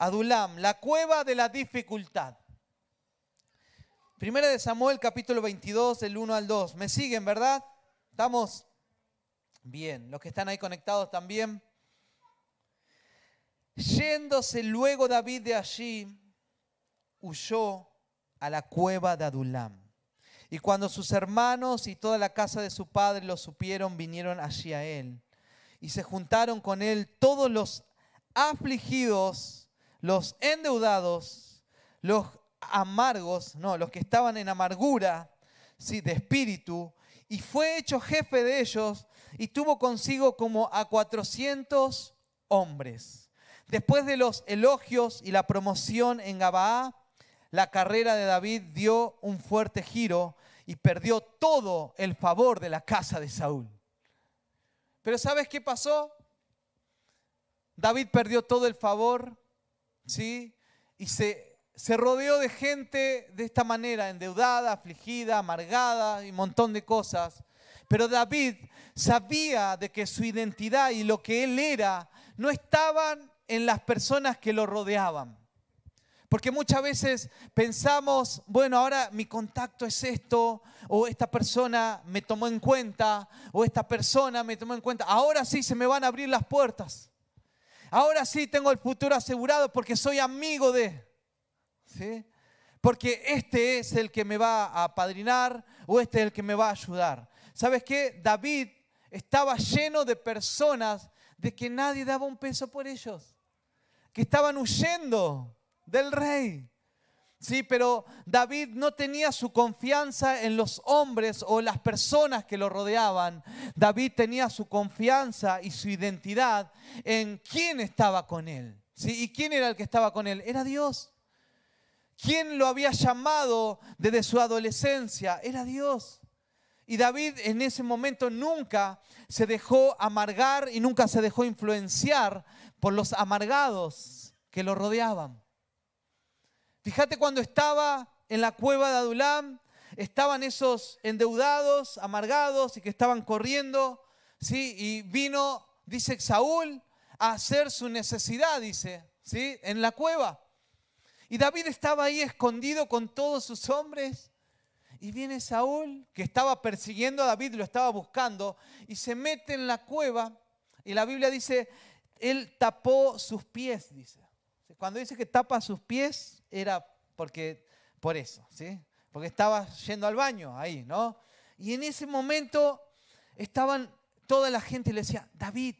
Adulam, la cueva de la dificultad. Primera de Samuel capítulo 22, del 1 al 2. ¿Me siguen, verdad? ¿Estamos? Bien, los que están ahí conectados también. Yéndose luego David de allí, huyó a la cueva de Adulam. Y cuando sus hermanos y toda la casa de su padre lo supieron, vinieron allí a él. Y se juntaron con él todos los afligidos, los endeudados, los amargos, no, los que estaban en amargura, sí, de espíritu, y fue hecho jefe de ellos y tuvo consigo como a 400 hombres. Después de los elogios y la promoción en Gabaá, la carrera de David dio un fuerte giro y perdió todo el favor de la casa de Saúl. Pero ¿sabes qué pasó? David perdió todo el favor, ¿sí? Y se, se rodeó de gente de esta manera, endeudada, afligida, amargada y un montón de cosas. Pero David sabía de que su identidad y lo que él era no estaban en las personas que lo rodeaban. Porque muchas veces pensamos, bueno, ahora mi contacto es esto, o esta persona me tomó en cuenta, o esta persona me tomó en cuenta. Ahora sí se me van a abrir las puertas. Ahora sí tengo el futuro asegurado porque soy amigo de. ¿sí? Porque este es el que me va a apadrinar o este es el que me va a ayudar. ¿Sabes qué? David estaba lleno de personas de que nadie daba un peso por ellos, que estaban huyendo del rey. Sí, pero David no tenía su confianza en los hombres o las personas que lo rodeaban. David tenía su confianza y su identidad en quién estaba con él. ¿Sí? ¿Y quién era el que estaba con él? Era Dios. ¿Quién lo había llamado desde su adolescencia? Era Dios. Y David en ese momento nunca se dejó amargar y nunca se dejó influenciar por los amargados que lo rodeaban. Fíjate cuando estaba en la cueva de Adulam, estaban esos endeudados, amargados y que estaban corriendo, ¿sí? Y vino, dice Saúl, a hacer su necesidad, dice, ¿sí? En la cueva. Y David estaba ahí escondido con todos sus hombres. Y viene Saúl, que estaba persiguiendo a David, lo estaba buscando, y se mete en la cueva. Y la Biblia dice, él tapó sus pies, dice. Cuando dice que tapa sus pies, era porque, por eso, ¿sí? Porque estaba yendo al baño ahí, ¿no? Y en ese momento estaban toda la gente y le decía, David,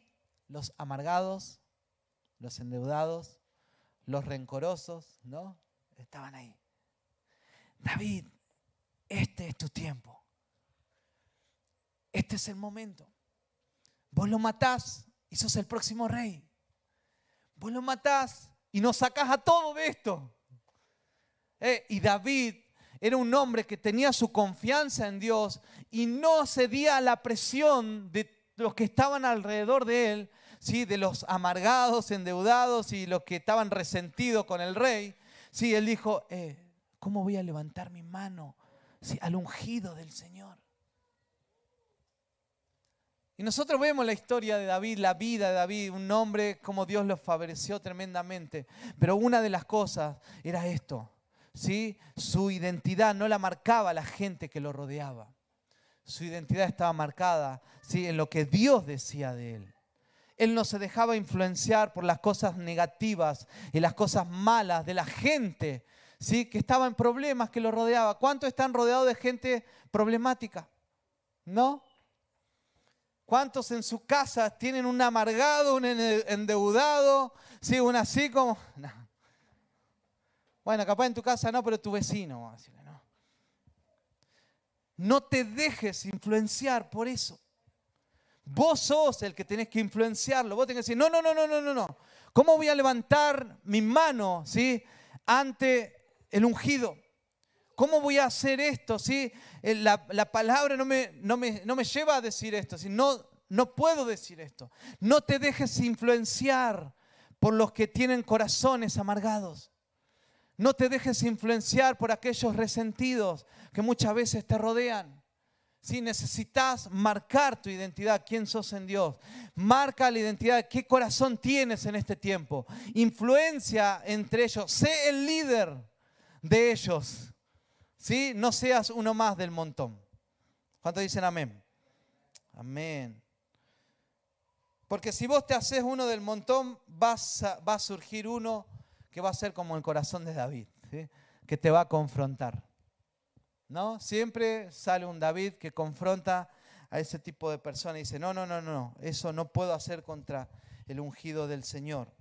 los amargados, los endeudados, los rencorosos, ¿no? Estaban ahí. David, este es tu tiempo. Este es el momento. Vos lo matás y sos el próximo rey. Vos lo matás y nos sacás a todo de esto. Eh, y David era un hombre que tenía su confianza en Dios y no cedía a la presión de los que estaban alrededor de él, ¿sí? de los amargados, endeudados y los que estaban resentidos con el rey. Sí, él dijo, eh, ¿cómo voy a levantar mi mano al ungido del Señor? Y nosotros vemos la historia de David, la vida de David, un hombre como Dios lo favoreció tremendamente. Pero una de las cosas era esto, su identidad no la marcaba la gente que lo rodeaba. Su identidad estaba marcada ¿sí? en lo que Dios decía de él. Él no se dejaba influenciar por las cosas negativas y las cosas malas de la gente ¿sí? que estaba en problemas que lo rodeaba. ¿Cuántos están rodeados de gente problemática? ¿No? ¿Cuántos en su casa tienen un amargado, un endeudado, ¿sí? un así como... Bueno, capaz en tu casa no, pero tu vecino. ¿no? no te dejes influenciar por eso. Vos sos el que tenés que influenciarlo. Vos tenés que decir, no, no, no, no, no, no, no. ¿Cómo voy a levantar mi mano ¿sí? ante el ungido? ¿Cómo voy a hacer esto? ¿sí? Eh, la, la palabra no me, no, me, no me, lleva a decir esto. ¿sí? No, no puedo decir esto. No te dejes influenciar por los que tienen corazones amargados. No te dejes influenciar por aquellos resentidos que muchas veces te rodean. Si necesitas marcar tu identidad, quién sos en Dios. Marca la identidad, qué corazón tienes en este tiempo. Influencia entre ellos. Sé el líder de ellos. ¿Sí? No seas uno más del montón. ¿Cuántos dicen amén? Amén. Porque si vos te haces uno del montón, vas va a surgir uno que va a ser como el corazón de David, que te va a confrontar. ¿No? Siempre sale un David que confronta a ese tipo de personas y dice, no, no, no, no, eso no puedo hacer contra el ungido del Señor.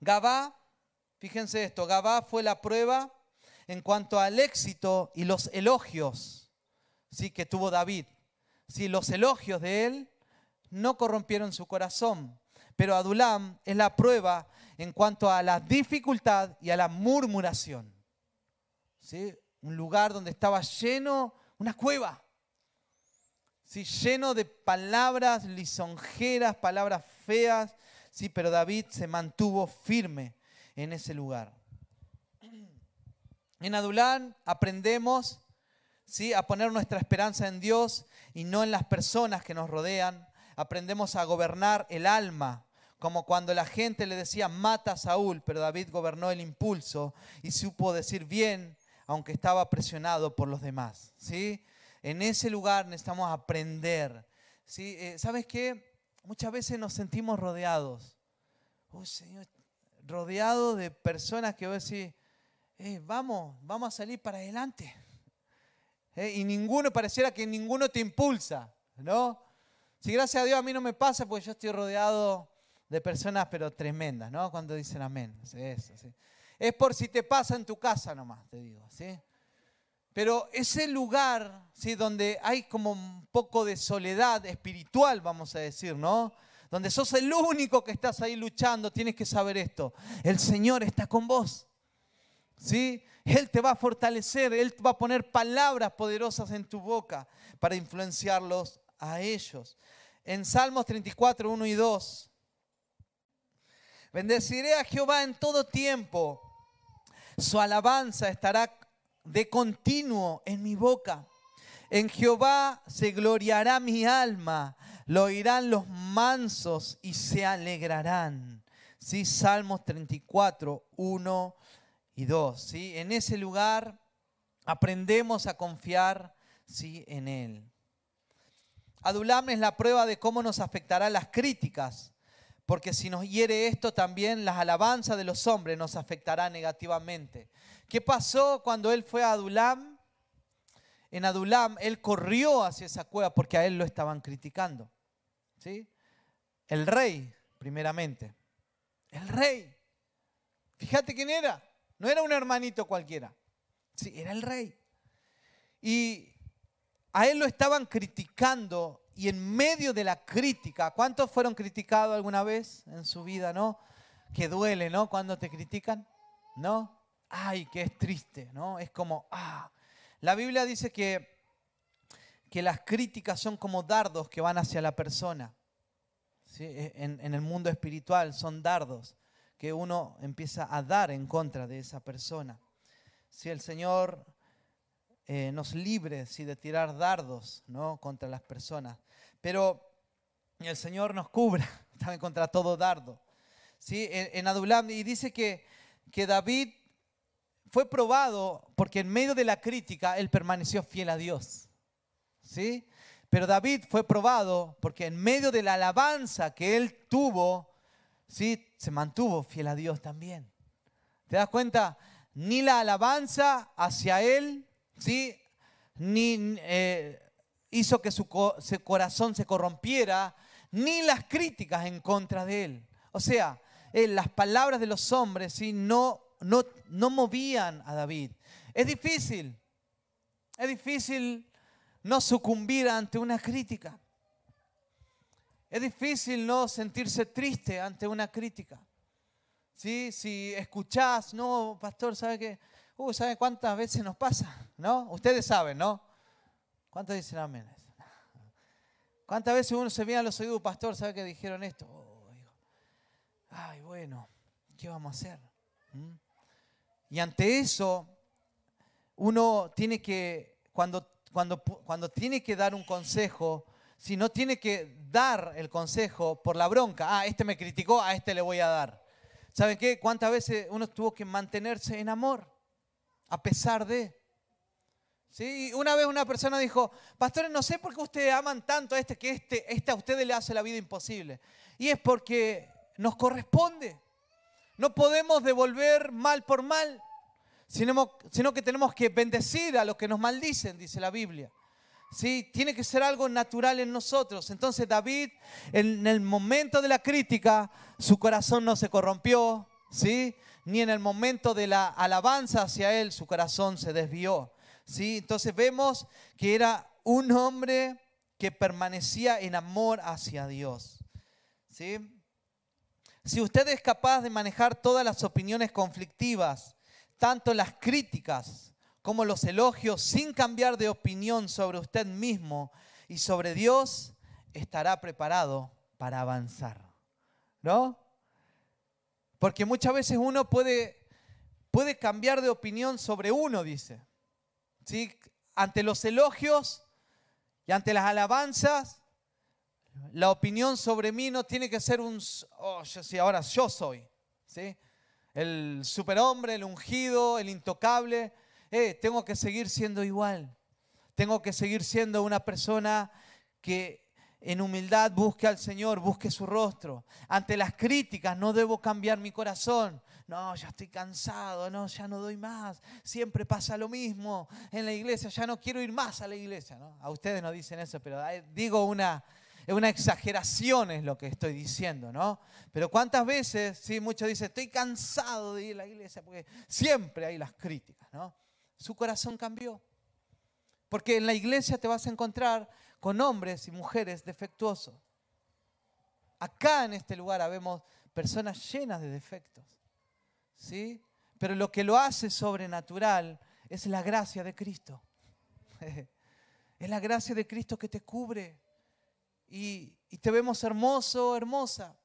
Gabá, fíjense esto, Gabá fue la prueba en cuanto al éxito y los elogios ¿sí? que tuvo David. ¿Sí? Los elogios de él no corrompieron su corazón, pero Adulam es la prueba en cuanto a la dificultad y a la murmuración. ¿Sí? Un lugar donde estaba lleno, una cueva, ¿sí? lleno de palabras lisonjeras, palabras feas, sí, pero David se mantuvo firme en ese lugar. En Adulán aprendemos ¿sí? a poner nuestra esperanza en Dios y no en las personas que nos rodean. Aprendemos a gobernar el alma, como cuando la gente le decía, mata a Saúl, pero David gobernó el impulso y supo decir bien, aunque estaba presionado por los demás. ¿sí? En ese lugar necesitamos aprender. ¿sí? Eh, ¿Sabes qué? Muchas veces nos sentimos rodeados. Oh, Señor, rodeado de personas que vos decís, eh, vamos, vamos a salir para adelante. Eh, y ninguno, pareciera que ninguno te impulsa, ¿no? Si gracias a Dios a mí no me pasa, porque yo estoy rodeado de personas, pero tremendas, ¿no? Cuando dicen amén. Es por si te pasa en tu casa nomás, te digo, ¿sí? Pero ese lugar, ¿sí? Donde hay como un poco de soledad espiritual, vamos a decir, ¿no? Donde sos el único que estás ahí luchando, tienes que saber esto. El Señor está con vos. ¿Sí? Él te va a fortalecer, Él va a poner palabras poderosas en tu boca para influenciarlos a ellos. En Salmos 34, 1 y 2 Bendeciré a Jehová en todo tiempo. Su alabanza estará de continuo en mi boca. En Jehová se gloriará mi alma. Lo oirán los mansos y se alegrarán. ¿Sí? Salmos 34, 1 y 2. ¿sí? En ese lugar aprendemos a confiar ¿sí? en Él. Adulam es la prueba de cómo nos afectarán las críticas porque si nos hiere esto también las alabanzas de los hombres nos afectará negativamente. ¿Qué pasó cuando él fue a Adulam? En Adulam él corrió hacia esa cueva porque a él lo estaban criticando. ¿Sí? El rey, primeramente. El rey. Fíjate quién era. No era un hermanito cualquiera. Sí, era el rey. Y a él lo estaban criticando y en medio de la crítica, ¿cuántos fueron criticados alguna vez en su vida, no? Que duele, ¿no? Cuando te critican, ¿no? Ay, que es triste, ¿no? Es como, ah. La Biblia dice que, que las críticas son como dardos que van hacia la persona. ¿sí? E, en, en el mundo espiritual son dardos que uno empieza a dar en contra de esa persona. Si el Señor eh, nos libre de tirar dardos ¿no? contra las personas. Pero el Señor nos cubra también contra todo dardo. ¿sí? En, Adulam, y dice que, que David fue probado porque en medio de la crítica él permaneció fiel a Dios. ¿sí? Pero David fue probado porque en medio de la alabanza que él tuvo, ¿sí? se mantuvo fiel a Dios también. ¿Te das cuenta? Ni la alabanza hacia él ¿sí? ni eh, hizo que su, corazón se corrompiera, ni las críticas en contra de él. O sea, eh, las palabras de los hombres ¿sí? no, no, no movían a David. Es difícil, es difícil no sucumbir ante una crítica. Es difícil no sentirse triste ante una crítica. ¿Sí? Si escuchás, no, pastor, ¿sabe qué? Uh, ¿saben cuántas veces nos pasa? ¿No? Ustedes saben, ¿no? ¿Cuántos dicen amén? ¿Cuántas veces uno se mira a los oídos, pastor, sabe que dijeron esto? Oh, Ay, bueno, ¿qué vamos a hacer? ¿Mm? Y ante eso, uno tiene que, cuando, cuando, cuando tiene que dar un consejo, si no tiene que dar el consejo por la bronca, ah, este me criticó, a este le voy a dar. ¿Saben qué? ¿Cuántas veces uno tuvo que mantenerse en amor? A pesar de... ¿Sí? Una vez una persona dijo, pastores, no sé por qué ustedes aman tanto a este, que este, este a ustedes le hace la vida imposible. Y es porque nos corresponde. No podemos devolver mal por mal, sino, sino que tenemos que bendecir a los que nos maldicen, dice la Biblia. ¿Sí? Tiene que ser algo natural en nosotros. Entonces David, en el momento de la crítica, su corazón no se corrompió, ¿sí? Ni en el momento de la alabanza hacia él, su corazón se desvió. ¿sí? Entonces vemos que era un hombre que permanecía en amor hacia Dios. ¿sí? Si usted es capaz de manejar todas las opiniones conflictivas, tanto las críticas como los elogios, sin cambiar de opinión sobre usted mismo y sobre Dios, estará preparado para avanzar. ¿No? Porque muchas veces uno puede, puede cambiar de opinión sobre uno, dice. ¿Sí? Ante los elogios y ante las alabanzas, la opinión sobre mí no tiene que ser un, oh, yo sí, ahora yo soy, ¿sí? El superhombre, el ungido, el intocable. Eh, tengo que seguir siendo igual. Tengo que seguir siendo una persona que en humildad busque al Señor, busque su rostro. Ante las críticas no debo cambiar mi corazón. No, ya estoy cansado, no, ya no doy más. Siempre pasa lo mismo en la iglesia, ya no quiero ir más a la iglesia. A ustedes no dicen eso, pero digo una, una exageración es lo que estoy diciendo, ¿no? Pero cuántas veces, sí, muchos dicen, estoy cansado de ir a la iglesia porque siempre hay las críticas, ¿no? Su corazón cambió. Porque en la iglesia te vas a encontrar con hombres y mujeres defectuosos. Acá en este lugar habemos personas llenas de defectos, ¿sí? Pero lo que lo hace sobrenatural es la gracia de Cristo. Es la gracia de Cristo que te cubre y, te vemos hermoso, hermosa.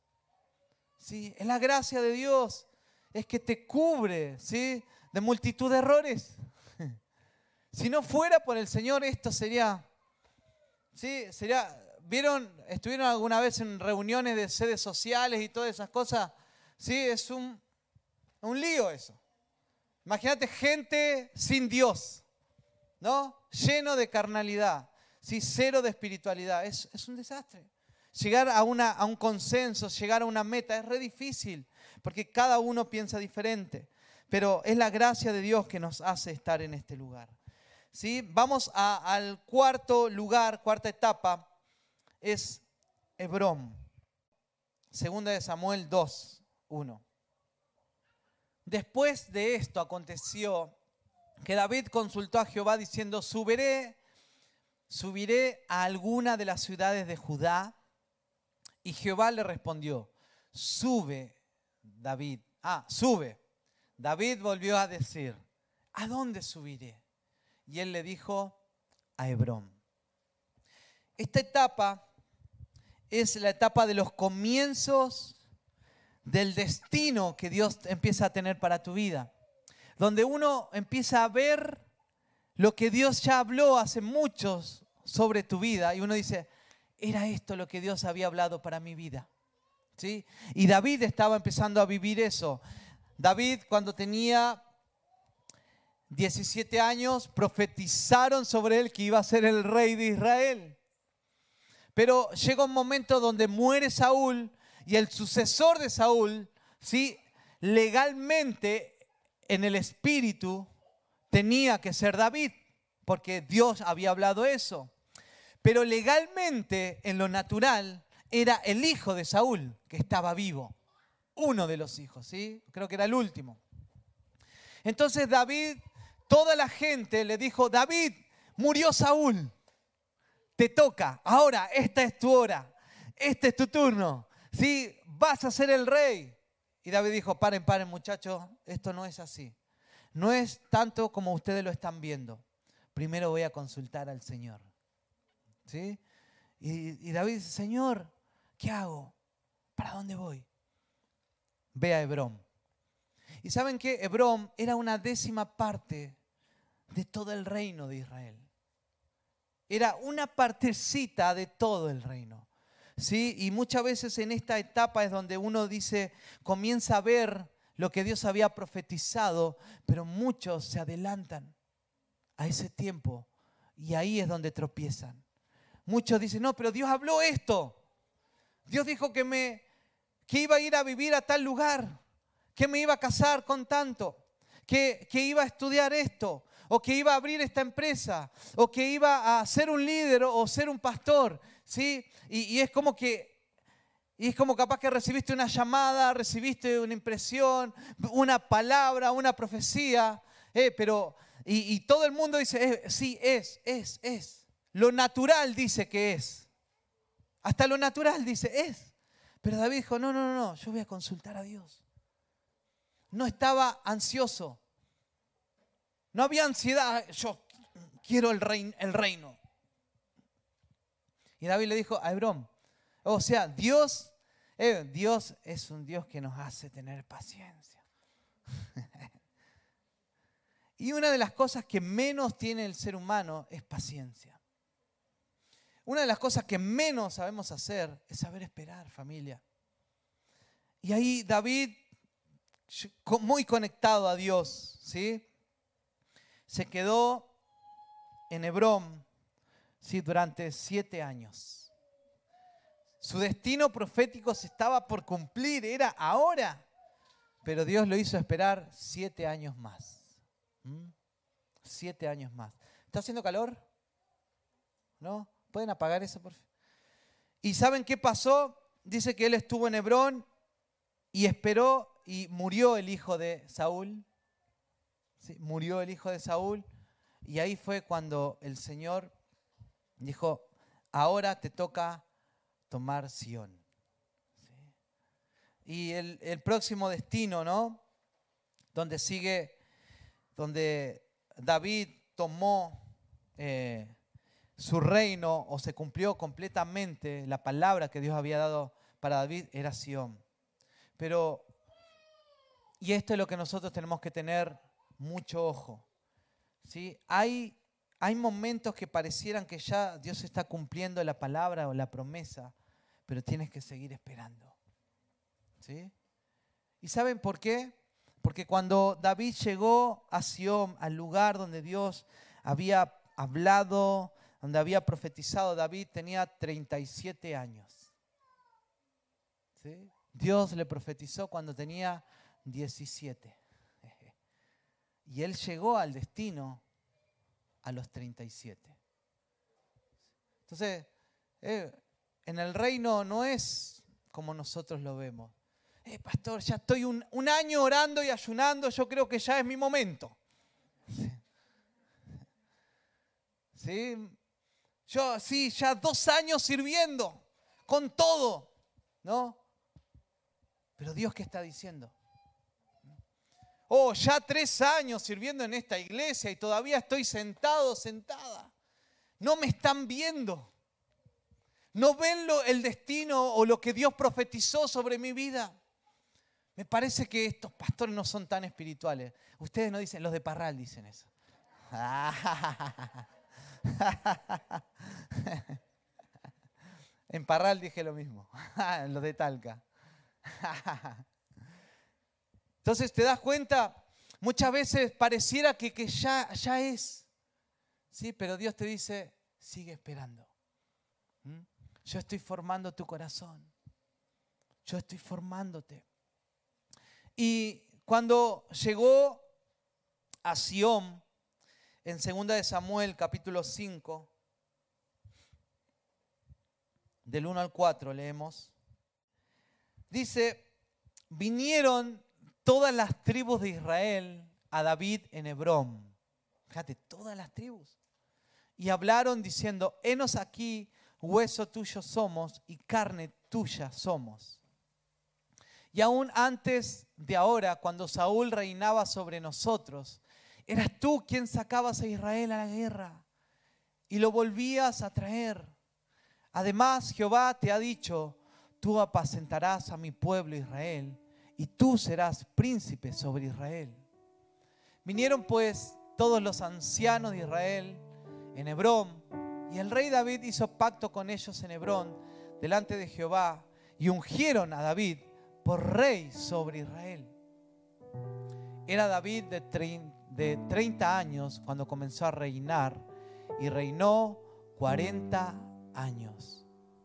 ¿Sí? Es la gracia de Dios, es que te cubre ¿sí? de multitud de errores. Si no fuera por el Señor, esto sería, ¿sí? sería, ¿vieron? ¿Estuvieron alguna vez en reuniones de sedes sociales y todas esas cosas? Sí, es un, un lío eso. Imagínate gente sin Dios, ¿no? Lleno de carnalidad. ¿sí? cero de espiritualidad. Es, un desastre. Llegar a, una, a un consenso, llegar a una meta, es re difícil, porque cada uno piensa diferente. Pero es la gracia de Dios que nos hace estar en este lugar. ¿Sí? Vamos al cuarto lugar, cuarta etapa, es Hebrón. Segunda de Samuel 2, 1. Después de esto aconteció que David consultó a Jehová diciendo, subiré subiré a alguna de las ciudades de Judá. Y Jehová le respondió, sube, David. Ah, sube. David volvió a decir, ¿a dónde subiré? Y él le dijo, a Hebrón. Esta etapa es la etapa de los comienzos del destino que Dios empieza a tener para tu vida, donde uno empieza a ver lo que Dios ya habló hace muchos sobre tu vida y uno dice, era esto lo que Dios había hablado para mi vida. ¿Sí? Y David estaba empezando a vivir eso. David cuando tenía 17 años profetizaron sobre él que iba a ser el rey de Israel. Pero llega un momento donde muere Saúl y el sucesor de Saúl, ¿sí? legalmente en el espíritu tenía que ser David, porque Dios había hablado eso. Pero legalmente, en lo natural, era el hijo de Saúl que estaba vivo. Uno de los hijos, ¿sí? Creo que era el último. Entonces David, toda la gente le dijo, David, murió Saúl. Te toca. Ahora, esta es tu hora. Este es tu turno. ¿Sí? Vas a ser el rey. Y David dijo, paren, paren muchachos, esto no es así. No es tanto como ustedes lo están viendo. Primero voy a consultar al Señor. ¿Sí? Y, David dice, Señor, ¿qué hago? ¿Para dónde voy? Ve a Hebrón. Y saben que Hebrón era una décima parte de todo el reino de Israel. era una partecita de todo el reino. ¿Sí? Y muchas veces en esta etapa es donde uno dice, comienza a ver lo que Dios había profetizado, pero muchos se adelantan a ese tiempo y ahí es donde tropiezan. Muchos dicen, no, pero Dios habló esto. Dios dijo que me que iba a ir a vivir a tal lugar, que me iba a casar con tanto, que, que iba a estudiar esto, o que iba a abrir esta empresa, o que iba a ser un líder o ser un pastor, ¿sí? Y, es como que, y es como capaz que recibiste una llamada, recibiste una impresión, una palabra, una profecía, eh, pero, y, y, todo el mundo dice, eh, sí, es, es, es. Lo natural dice que es. Hasta lo natural dice, es. Pero David dijo, no, no, no, no, yo voy a consultar a Dios. No estaba ansioso. No había ansiedad, yo quiero el reino. Y David le dijo a Hebrón, o sea, Dios, eh, Dios es un Dios que nos hace tener paciencia. y una de las cosas que menos tiene el ser humano es paciencia. Una de las cosas que menos sabemos hacer es saber esperar, familia. Y ahí David, muy conectado a Dios, ¿sí? Se quedó en Hebrón ¿sí? durante siete años. Su destino profético se estaba por cumplir, era ahora. Pero Dios lo hizo esperar siete años más. ¿Mm? Siete años más. ¿Está haciendo calor? ¿No? ¿Pueden apagar eso, por favor? ¿Y saben qué pasó? Dice que él estuvo en Hebrón y esperó y murió el hijo de Saúl murió el hijo de Saúl y ahí fue cuando el Señor dijo, ahora te toca tomar Sión. Y el, próximo destino, ¿no? Donde sigue, donde David tomó eh, su reino o se cumplió completamente la palabra que Dios había dado para David, era Sión. Pero, y esto es lo que nosotros tenemos que tener mucho ojo. ¿sí? Hay, hay momentos que parecieran que ya Dios está cumpliendo la palabra o la promesa, pero tienes que seguir esperando. ¿sí? ¿Y saben por qué? Porque cuando David llegó a Sion, al lugar donde Dios había hablado, donde había profetizado, David tenía 37 años. ¿Sí? Dios le profetizó cuando tenía 17. Y él llegó al destino a los 37. Entonces, eh, en el reino no es como nosotros lo vemos. Eh, pastor, ya estoy un, año orando y ayunando, yo creo que ya es mi momento. ¿Sí? Yo, sí, ya dos años sirviendo, con todo, ¿no? Pero Dios, ¿qué está diciendo? Oh, ya tres años sirviendo en esta iglesia y todavía estoy sentado, sentada. No me están viendo. No ven el destino o lo que Dios profetizó sobre mi vida. Me parece que estos pastores no son tan espirituales. Ustedes no dicen, los de Parral dicen eso. en Parral dije lo mismo. los de Talca. Entonces te das cuenta, muchas veces pareciera que, que ya, ya es. Sí, pero Dios te dice, sigue esperando. ¿Mm? Yo estoy formando tu corazón. Yo estoy formándote. Y cuando llegó a Sión, en 2 de Samuel capítulo 5, del 1 al 4 leemos, dice, vinieron todas las tribus de Israel a David en Hebrón. Fíjate, todas las tribus. Y hablaron diciendo, henos aquí, hueso tuyo somos y carne tuya somos. Y aún antes de ahora, cuando Saúl reinaba sobre nosotros, eras tú quien sacabas a Israel a la guerra y lo volvías a traer. Además, Jehová te ha dicho, tú apacentarás a mi pueblo Israel y tú serás príncipe sobre Israel. Vinieron pues todos los ancianos de Israel en Hebrón Y el rey David hizo pacto con ellos en Hebrón, delante de Jehová, y ungieron a David por rey sobre Israel. Era David de, de 30 años cuando comenzó a reinar y reinó 40 años.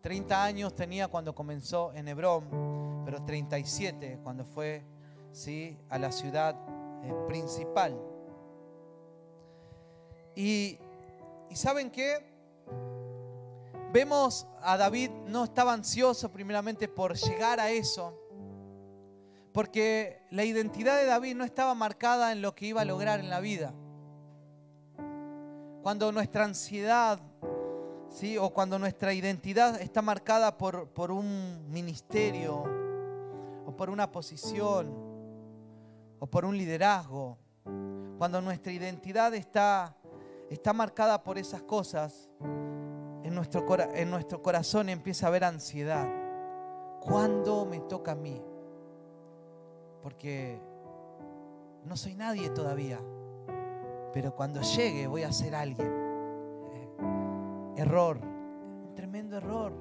30 años tenía cuando comenzó en Hebrón, pero 37 cuando fue ¿sí? a la ciudad eh, principal. Y, y ¿saben qué? Vemos a David no estaba ansioso primeramente por llegar a eso, porque la identidad de David no estaba marcada en lo que iba a lograr en la vida. Cuando nuestra ansiedad, ¿sí? o cuando nuestra identidad está marcada por, por un ministerio, o por una posición, o por un liderazgo, cuando nuestra identidad está, está marcada por esas cosas, en nuestro, en nuestro corazón empieza a haber ansiedad. ¿Cuándo me toca a mí? porque no soy nadie todavía, pero cuando llegue voy a ser alguien. Error, un tremendo error.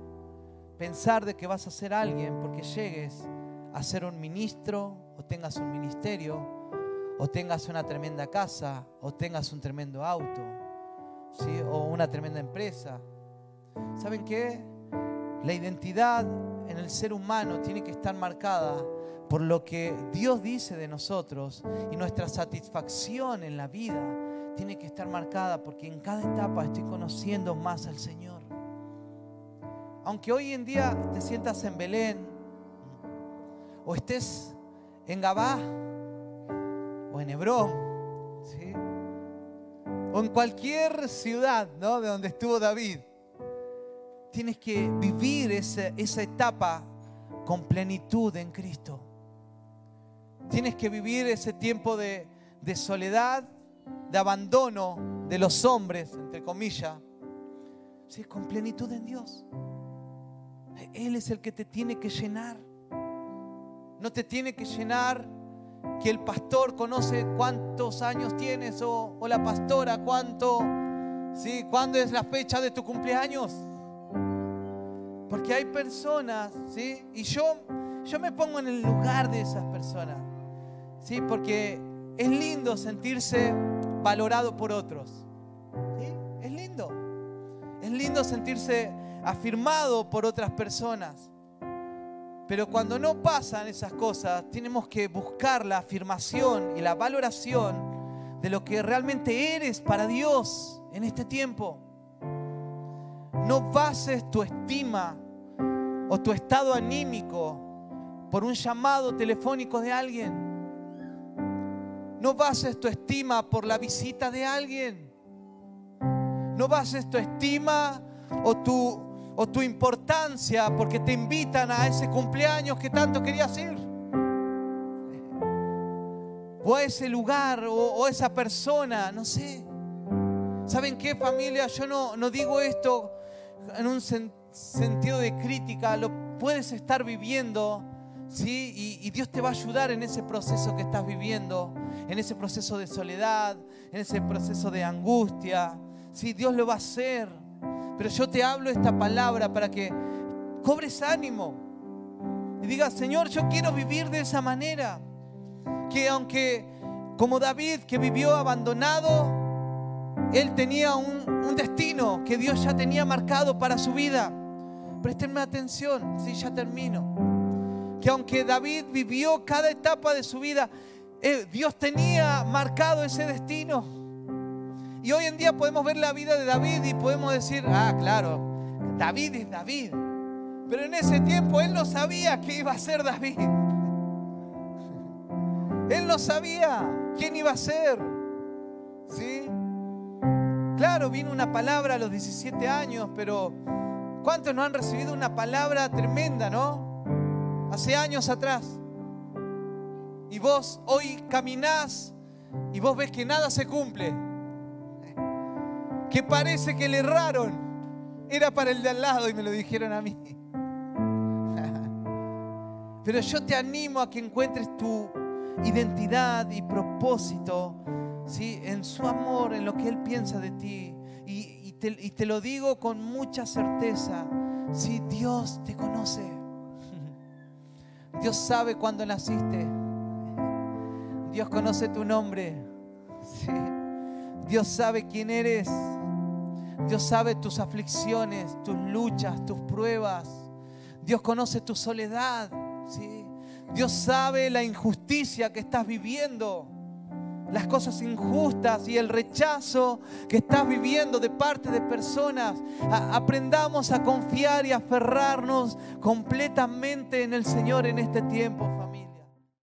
Pensar de que vas a ser alguien porque llegues a ser un ministro o tengas un ministerio o tengas una tremenda casa o tengas un tremendo auto ¿sí? o una tremenda empresa. ¿Saben qué? La identidad en el ser humano tiene que estar marcada por lo que Dios dice de nosotros y nuestra satisfacción en la vida tiene que estar marcada porque en cada etapa estoy conociendo más al Señor. Aunque hoy en día te sientas en Belén o estés en Gabá o en Hebrón, o en cualquier ciudad ¿no? de donde estuvo David, tienes que vivir esa, esa etapa con plenitud en Cristo. Tienes que vivir ese tiempo de, soledad, de abandono de los hombres, entre comillas, ¿sí? con plenitud en Dios. Él es el que te tiene que llenar. No te tiene que llenar que el pastor conoce cuántos años tienes o, la pastora cuánto, ¿sí? ¿Cuándo es la fecha de tu cumpleaños? Porque hay personas, ¿sí? Y yo, yo me pongo en el lugar de esas personas. ¿sí? Porque es lindo sentirse valorado por otros. Es lindo. Es lindo sentirse afirmado por otras personas. Pero cuando no pasan esas cosas, tenemos que buscar la afirmación y la valoración de lo que realmente eres para Dios en este tiempo. No bases tu estima o tu estado anímico por un llamado telefónico de alguien. No bases tu estima por la visita de alguien. No bases tu estima o tu, o tu importancia porque te invitan a ese cumpleaños que tanto querías ir. O a ese lugar o, esa persona, no sé. ¿Saben qué familia? Yo no, no digo esto en un sentido de crítica, lo puedes estar viviendo ¿sí? Y, Dios te va a ayudar en ese proceso que estás viviendo, en ese proceso de soledad, en ese proceso de angustia. ¿sí? Dios lo va a hacer. Pero yo te hablo esta palabra para que cobres ánimo y digas, Señor, yo quiero vivir de esa manera. Que aunque como David que vivió abandonado, él tenía un, destino que Dios ya tenía marcado para su vida. Prestenme atención, si ya termino que aunque David vivió cada etapa de su vida, eh, Dios tenía marcado ese destino. Y hoy en día podemos ver la vida de David y podemos decir, ah, claro, David es David. Pero en ese tiempo él no sabía que iba a ser David. Él no sabía quién iba a ser. ¿Sí? Claro, vino una palabra a los 17 años, pero ¿cuántos no han recibido una palabra tremenda, no? hace años atrás. Y vos hoy caminás y vos ves que nada se cumple. Que parece que le erraron. Era para el de al lado y me lo dijeron a mí. Pero yo te animo a que encuentres tu identidad y propósito ¿sí? en su amor, en lo que Él piensa de ti. Y, te, lo digo con mucha certeza, si Dios te conoce, Dios sabe cuándo naciste, Dios conoce tu nombre, sí. Dios sabe quién eres, Dios sabe tus aflicciones, tus luchas, tus pruebas, Dios conoce tu soledad, ¿sí? Dios sabe la injusticia que estás viviendo las cosas injustas y el rechazo que estás viviendo de parte de personas. aprendamos a confiar y aferrarnos completamente en el Señor en este tiempo.